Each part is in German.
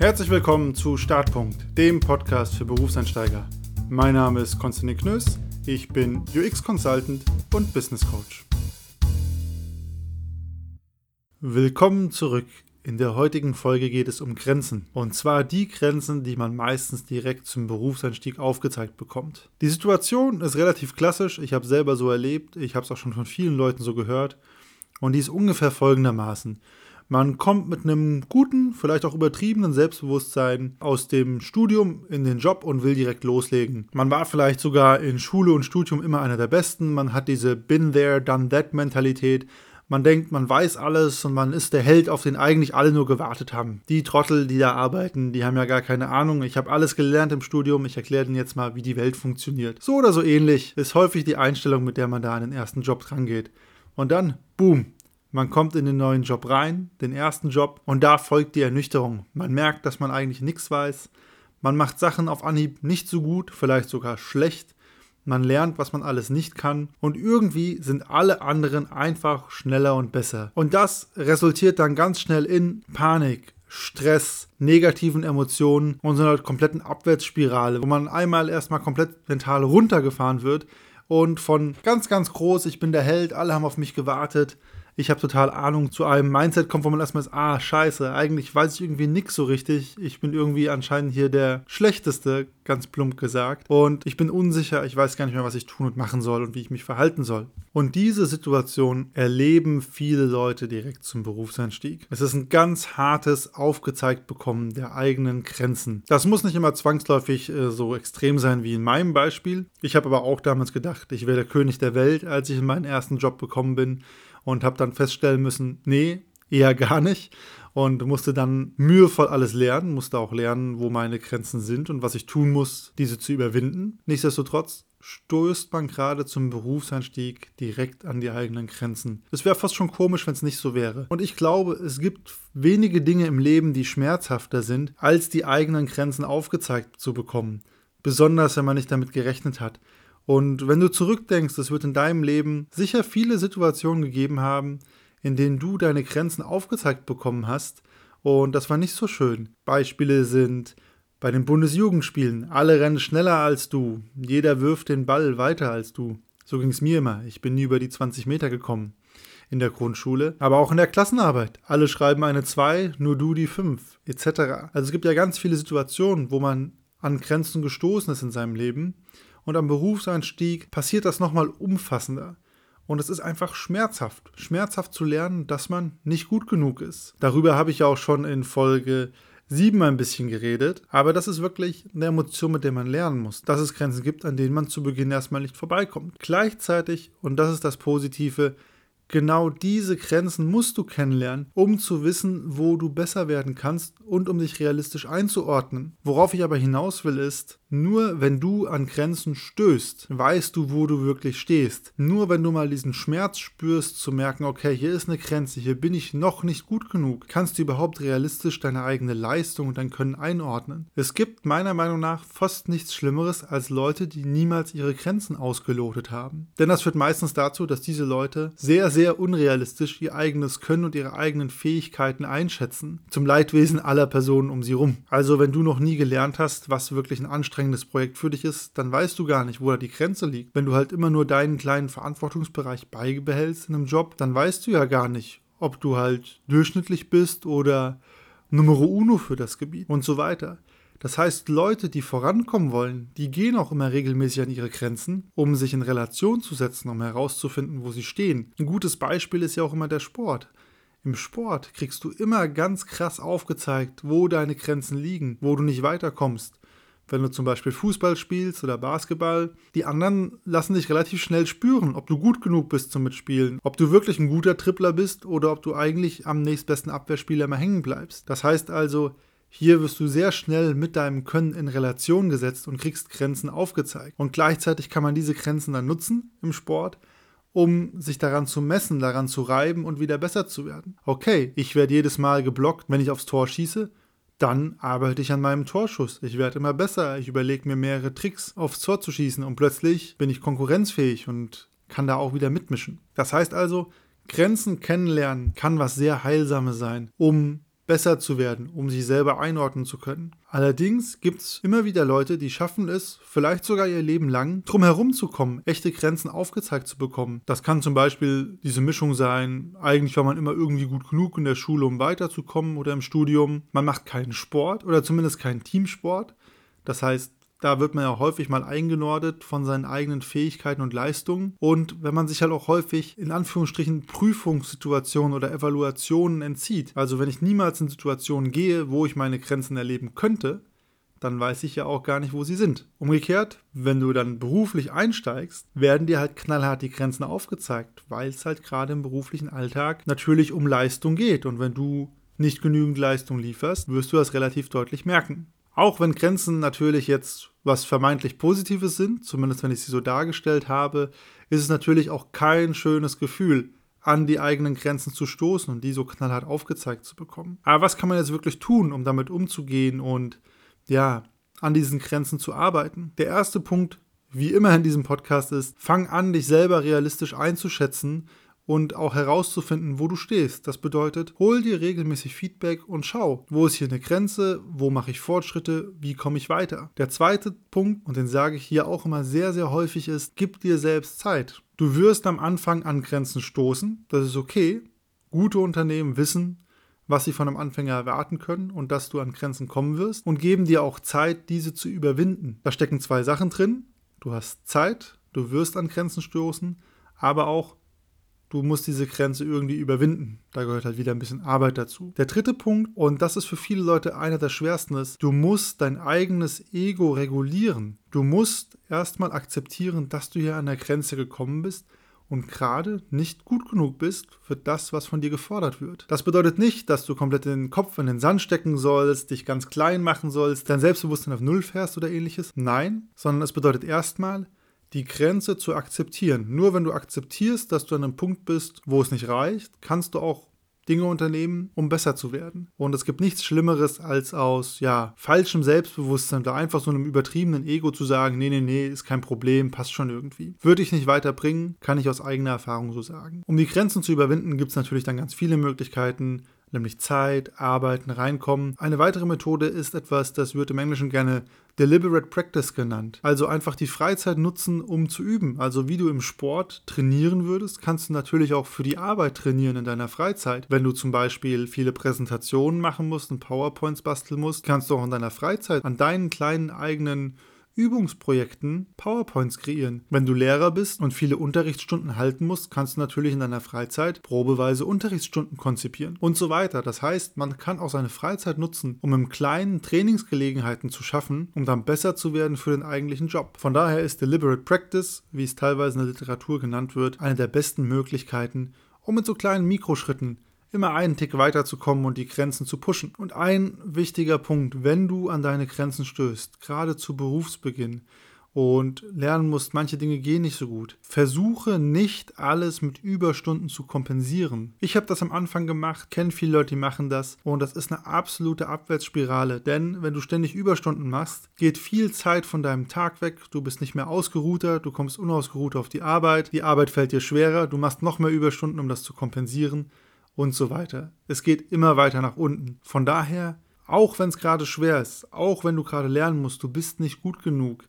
Herzlich willkommen zu Startpunkt, dem Podcast für Berufseinsteiger. Mein Name ist Konstantin Knöss, ich bin UX Consultant und Business Coach. Willkommen zurück. In der heutigen Folge geht es um Grenzen. Und zwar die Grenzen, die man meistens direkt zum Berufseinstieg aufgezeigt bekommt. Die Situation ist relativ klassisch. Ich habe selber so erlebt. Ich habe es auch schon von vielen Leuten so gehört. Und die ist ungefähr folgendermaßen. Man kommt mit einem guten, vielleicht auch übertriebenen Selbstbewusstsein aus dem Studium in den Job und will direkt loslegen. Man war vielleicht sogar in Schule und Studium immer einer der Besten. Man hat diese Been there, done that Mentalität. Man denkt, man weiß alles und man ist der Held, auf den eigentlich alle nur gewartet haben. Die Trottel, die da arbeiten, die haben ja gar keine Ahnung. Ich habe alles gelernt im Studium. Ich erkläre Ihnen jetzt mal, wie die Welt funktioniert. So oder so ähnlich ist häufig die Einstellung, mit der man da an den ersten Job drangeht. Und dann, boom, man kommt in den neuen Job rein, den ersten Job, und da folgt die Ernüchterung. Man merkt, dass man eigentlich nichts weiß. Man macht Sachen auf Anhieb nicht so gut, vielleicht sogar schlecht. Man lernt, was man alles nicht kann. Und irgendwie sind alle anderen einfach schneller und besser. Und das resultiert dann ganz schnell in Panik, Stress, negativen Emotionen und so einer kompletten Abwärtsspirale, wo man einmal erstmal komplett mental runtergefahren wird und von ganz, ganz groß, ich bin der Held, alle haben auf mich gewartet, ich habe total Ahnung, zu einem Mindset kommt, wo man erstmal ist, ah, scheiße, eigentlich weiß ich irgendwie nichts so richtig. Ich bin irgendwie anscheinend hier der Schlechteste, ganz plump gesagt. Und ich bin unsicher, ich weiß gar nicht mehr, was ich tun und machen soll und wie ich mich verhalten soll. Und diese Situation erleben viele Leute direkt zum Berufseinstieg. Es ist ein ganz hartes Aufgezeigt bekommen der eigenen Grenzen. Das muss nicht immer zwangsläufig äh, so extrem sein wie in meinem Beispiel. Ich habe aber auch damals gedacht, ich wäre der König der Welt, als ich in meinen ersten Job bekommen bin und habe dann feststellen müssen, nee, eher gar nicht und musste dann mühevoll alles lernen, musste auch lernen, wo meine Grenzen sind und was ich tun muss, diese zu überwinden. Nichtsdestotrotz stößt man gerade zum Berufseinstieg direkt an die eigenen Grenzen. Es wäre fast schon komisch, wenn es nicht so wäre. Und ich glaube, es gibt wenige Dinge im Leben, die schmerzhafter sind, als die eigenen Grenzen aufgezeigt zu bekommen. Besonders, wenn man nicht damit gerechnet hat. Und wenn du zurückdenkst, es wird in deinem Leben sicher viele Situationen gegeben haben, in denen du deine Grenzen aufgezeigt bekommen hast. Und das war nicht so schön. Beispiele sind bei den Bundesjugendspielen. Alle rennen schneller als du. Jeder wirft den Ball weiter als du. So ging es mir immer. Ich bin nie über die 20 Meter gekommen in der Grundschule, aber auch in der Klassenarbeit. Alle schreiben eine 2, nur du die 5, etc. Also es gibt ja ganz viele Situationen, wo man an Grenzen gestoßen ist in seinem Leben und am Berufseinstieg passiert das nochmal umfassender. Und es ist einfach schmerzhaft. Schmerzhaft zu lernen, dass man nicht gut genug ist. Darüber habe ich ja auch schon in Folge 7 ein bisschen geredet. Aber das ist wirklich eine Emotion, mit der man lernen muss. Dass es Grenzen gibt, an denen man zu Beginn erstmal nicht vorbeikommt. Gleichzeitig, und das ist das Positive, Genau diese Grenzen musst du kennenlernen, um zu wissen, wo du besser werden kannst und um dich realistisch einzuordnen. Worauf ich aber hinaus will ist, nur wenn du an Grenzen stößt, weißt du, wo du wirklich stehst. Nur wenn du mal diesen Schmerz spürst, zu merken, okay, hier ist eine Grenze, hier bin ich noch nicht gut genug, kannst du überhaupt realistisch deine eigene Leistung und dein Können einordnen. Es gibt meiner Meinung nach fast nichts Schlimmeres als Leute, die niemals ihre Grenzen ausgelotet haben. Denn das führt meistens dazu, dass diese Leute sehr, sehr unrealistisch ihr eigenes Können und ihre eigenen Fähigkeiten einschätzen. Zum Leidwesen aller Personen um sie rum. Also wenn du noch nie gelernt hast, was wirklich ein anstrengendes anstrengendes Projekt für dich ist, dann weißt du gar nicht, wo da die Grenze liegt. Wenn du halt immer nur deinen kleinen Verantwortungsbereich beibehältst in einem Job, dann weißt du ja gar nicht, ob du halt durchschnittlich bist oder Numero uno für das Gebiet und so weiter. Das heißt, Leute, die vorankommen wollen, die gehen auch immer regelmäßig an ihre Grenzen, um sich in Relation zu setzen, um herauszufinden, wo sie stehen. Ein gutes Beispiel ist ja auch immer der Sport. Im Sport kriegst du immer ganz krass aufgezeigt, wo deine Grenzen liegen, wo du nicht weiterkommst wenn du zum Beispiel Fußball spielst oder Basketball, die anderen lassen dich relativ schnell spüren, ob du gut genug bist zum Mitspielen, ob du wirklich ein guter Tripler bist oder ob du eigentlich am nächstbesten Abwehrspieler immer hängen bleibst. Das heißt also, hier wirst du sehr schnell mit deinem Können in Relation gesetzt und kriegst Grenzen aufgezeigt. Und gleichzeitig kann man diese Grenzen dann nutzen im Sport, um sich daran zu messen, daran zu reiben und wieder besser zu werden. Okay, ich werde jedes Mal geblockt, wenn ich aufs Tor schieße dann arbeite ich an meinem Torschuss. Ich werde immer besser. Ich überlege mir mehrere Tricks aufs Tor zu schießen und plötzlich bin ich konkurrenzfähig und kann da auch wieder mitmischen. Das heißt also, Grenzen kennenlernen kann was sehr Heilsames sein, um besser zu werden, um sich selber einordnen zu können. Allerdings gibt es immer wieder Leute, die schaffen es, vielleicht sogar ihr Leben lang, drum herum zu kommen, echte Grenzen aufgezeigt zu bekommen. Das kann zum Beispiel diese Mischung sein, eigentlich war man immer irgendwie gut genug in der Schule, um weiterzukommen oder im Studium. Man macht keinen Sport oder zumindest keinen Teamsport. Das heißt, da wird man ja häufig mal eingenordet von seinen eigenen Fähigkeiten und Leistungen. Und wenn man sich halt auch häufig in Anführungsstrichen Prüfungssituationen oder Evaluationen entzieht, also wenn ich niemals in Situationen gehe, wo ich meine Grenzen erleben könnte, dann weiß ich ja auch gar nicht, wo sie sind. Umgekehrt, wenn du dann beruflich einsteigst, werden dir halt knallhart die Grenzen aufgezeigt, weil es halt gerade im beruflichen Alltag natürlich um Leistung geht. Und wenn du nicht genügend Leistung lieferst, wirst du das relativ deutlich merken. Auch wenn Grenzen natürlich jetzt was vermeintlich Positives sind, zumindest wenn ich sie so dargestellt habe, ist es natürlich auch kein schönes Gefühl, an die eigenen Grenzen zu stoßen und die so knallhart aufgezeigt zu bekommen. Aber was kann man jetzt wirklich tun, um damit umzugehen und ja, an diesen Grenzen zu arbeiten? Der erste Punkt, wie immer in diesem Podcast ist, fang an, dich selber realistisch einzuschätzen und auch herauszufinden, wo du stehst. Das bedeutet, hol dir regelmäßig Feedback und schau, wo ist hier eine Grenze, wo mache ich Fortschritte, wie komme ich weiter. Der zweite Punkt, und den sage ich hier auch immer sehr, sehr häufig, ist, gib dir selbst Zeit. Du wirst am Anfang an Grenzen stoßen, das ist okay. Gute Unternehmen wissen, was sie von einem Anfänger erwarten können und dass du an Grenzen kommen wirst und geben dir auch Zeit, diese zu überwinden. Da stecken zwei Sachen drin. Du hast Zeit, du wirst an Grenzen stoßen, aber auch du musst diese Grenze irgendwie überwinden. Da gehört halt wieder ein bisschen Arbeit dazu. Der dritte Punkt, und das ist für viele Leute einer der schwersten, ist, du musst dein eigenes Ego regulieren. Du musst erstmal akzeptieren, dass du hier an der Grenze gekommen bist und gerade nicht gut genug bist für das, was von dir gefordert wird. Das bedeutet nicht, dass du komplett den Kopf in den Sand stecken sollst, dich ganz klein machen sollst, dein Selbstbewusstsein auf Null fährst oder ähnliches. Nein, sondern es bedeutet erstmal, die Grenze zu akzeptieren. Nur wenn du akzeptierst, dass du an einem Punkt bist, wo es nicht reicht, kannst du auch Dinge unternehmen, um besser zu werden. Und es gibt nichts Schlimmeres, als aus ja, falschem Selbstbewusstsein oder einfach so einem übertriebenen Ego zu sagen, nee, nee, nee, ist kein Problem, passt schon irgendwie. Würde ich nicht weiterbringen, kann ich aus eigener Erfahrung so sagen. Um die Grenzen zu überwinden, gibt es natürlich dann ganz viele Möglichkeiten nämlich Zeit, Arbeiten, Reinkommen. Eine weitere Methode ist etwas, das wird im Englischen gerne Deliberate Practice genannt. Also einfach die Freizeit nutzen, um zu üben. Also wie du im Sport trainieren würdest, kannst du natürlich auch für die Arbeit trainieren in deiner Freizeit. Wenn du zum Beispiel viele Präsentationen machen musst und PowerPoints basteln musst, kannst du auch in deiner Freizeit an deinen kleinen eigenen Übungsprojekten PowerPoints kreieren. Wenn du Lehrer bist und viele Unterrichtsstunden halten musst, kannst du natürlich in deiner Freizeit probeweise Unterrichtsstunden konzipieren und so weiter. Das heißt, man kann auch seine Freizeit nutzen, um im Kleinen Trainingsgelegenheiten zu schaffen, um dann besser zu werden für den eigentlichen Job. Von daher ist Deliberate Practice, wie es teilweise in der Literatur genannt wird, eine der besten Möglichkeiten, um mit so kleinen Mikroschritten immer einen Tick weiterzukommen und die Grenzen zu pushen. Und ein wichtiger Punkt, wenn du an deine Grenzen stößt, gerade zu Berufsbeginn und lernen musst, manche Dinge gehen nicht so gut, versuche nicht alles mit Überstunden zu kompensieren. Ich habe das am Anfang gemacht, kenne viele Leute, die machen das und das ist eine absolute Abwärtsspirale, denn wenn du ständig Überstunden machst, geht viel Zeit von deinem Tag weg, du bist nicht mehr ausgeruhter, du kommst unausgeruht auf die Arbeit, die Arbeit fällt dir schwerer, du machst noch mehr Überstunden, um das zu kompensieren und so weiter. Es geht immer weiter nach unten. Von daher, auch wenn es gerade schwer ist, auch wenn du gerade lernen musst, du bist nicht gut genug,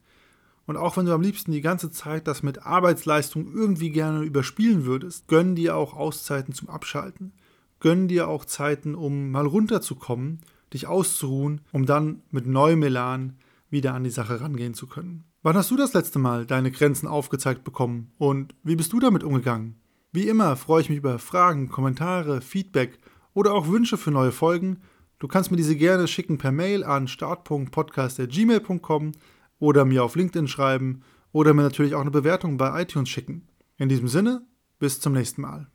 und auch wenn du am liebsten die ganze Zeit das mit Arbeitsleistung irgendwie gerne überspielen würdest, gönn dir auch Auszeiten zum Abschalten. Gönn dir auch Zeiten, um mal runterzukommen, dich auszuruhen, um dann mit neuem Elan wieder an die Sache rangehen zu können. Wann hast du das letzte Mal deine Grenzen aufgezeigt bekommen und wie bist du damit umgegangen? Wie immer freue ich mich über Fragen, Kommentare, Feedback oder auch Wünsche für neue Folgen. Du kannst mir diese gerne schicken per Mail an start.podcast.gmail.com oder mir auf LinkedIn schreiben oder mir natürlich auch eine Bewertung bei iTunes schicken. In diesem Sinne, bis zum nächsten Mal.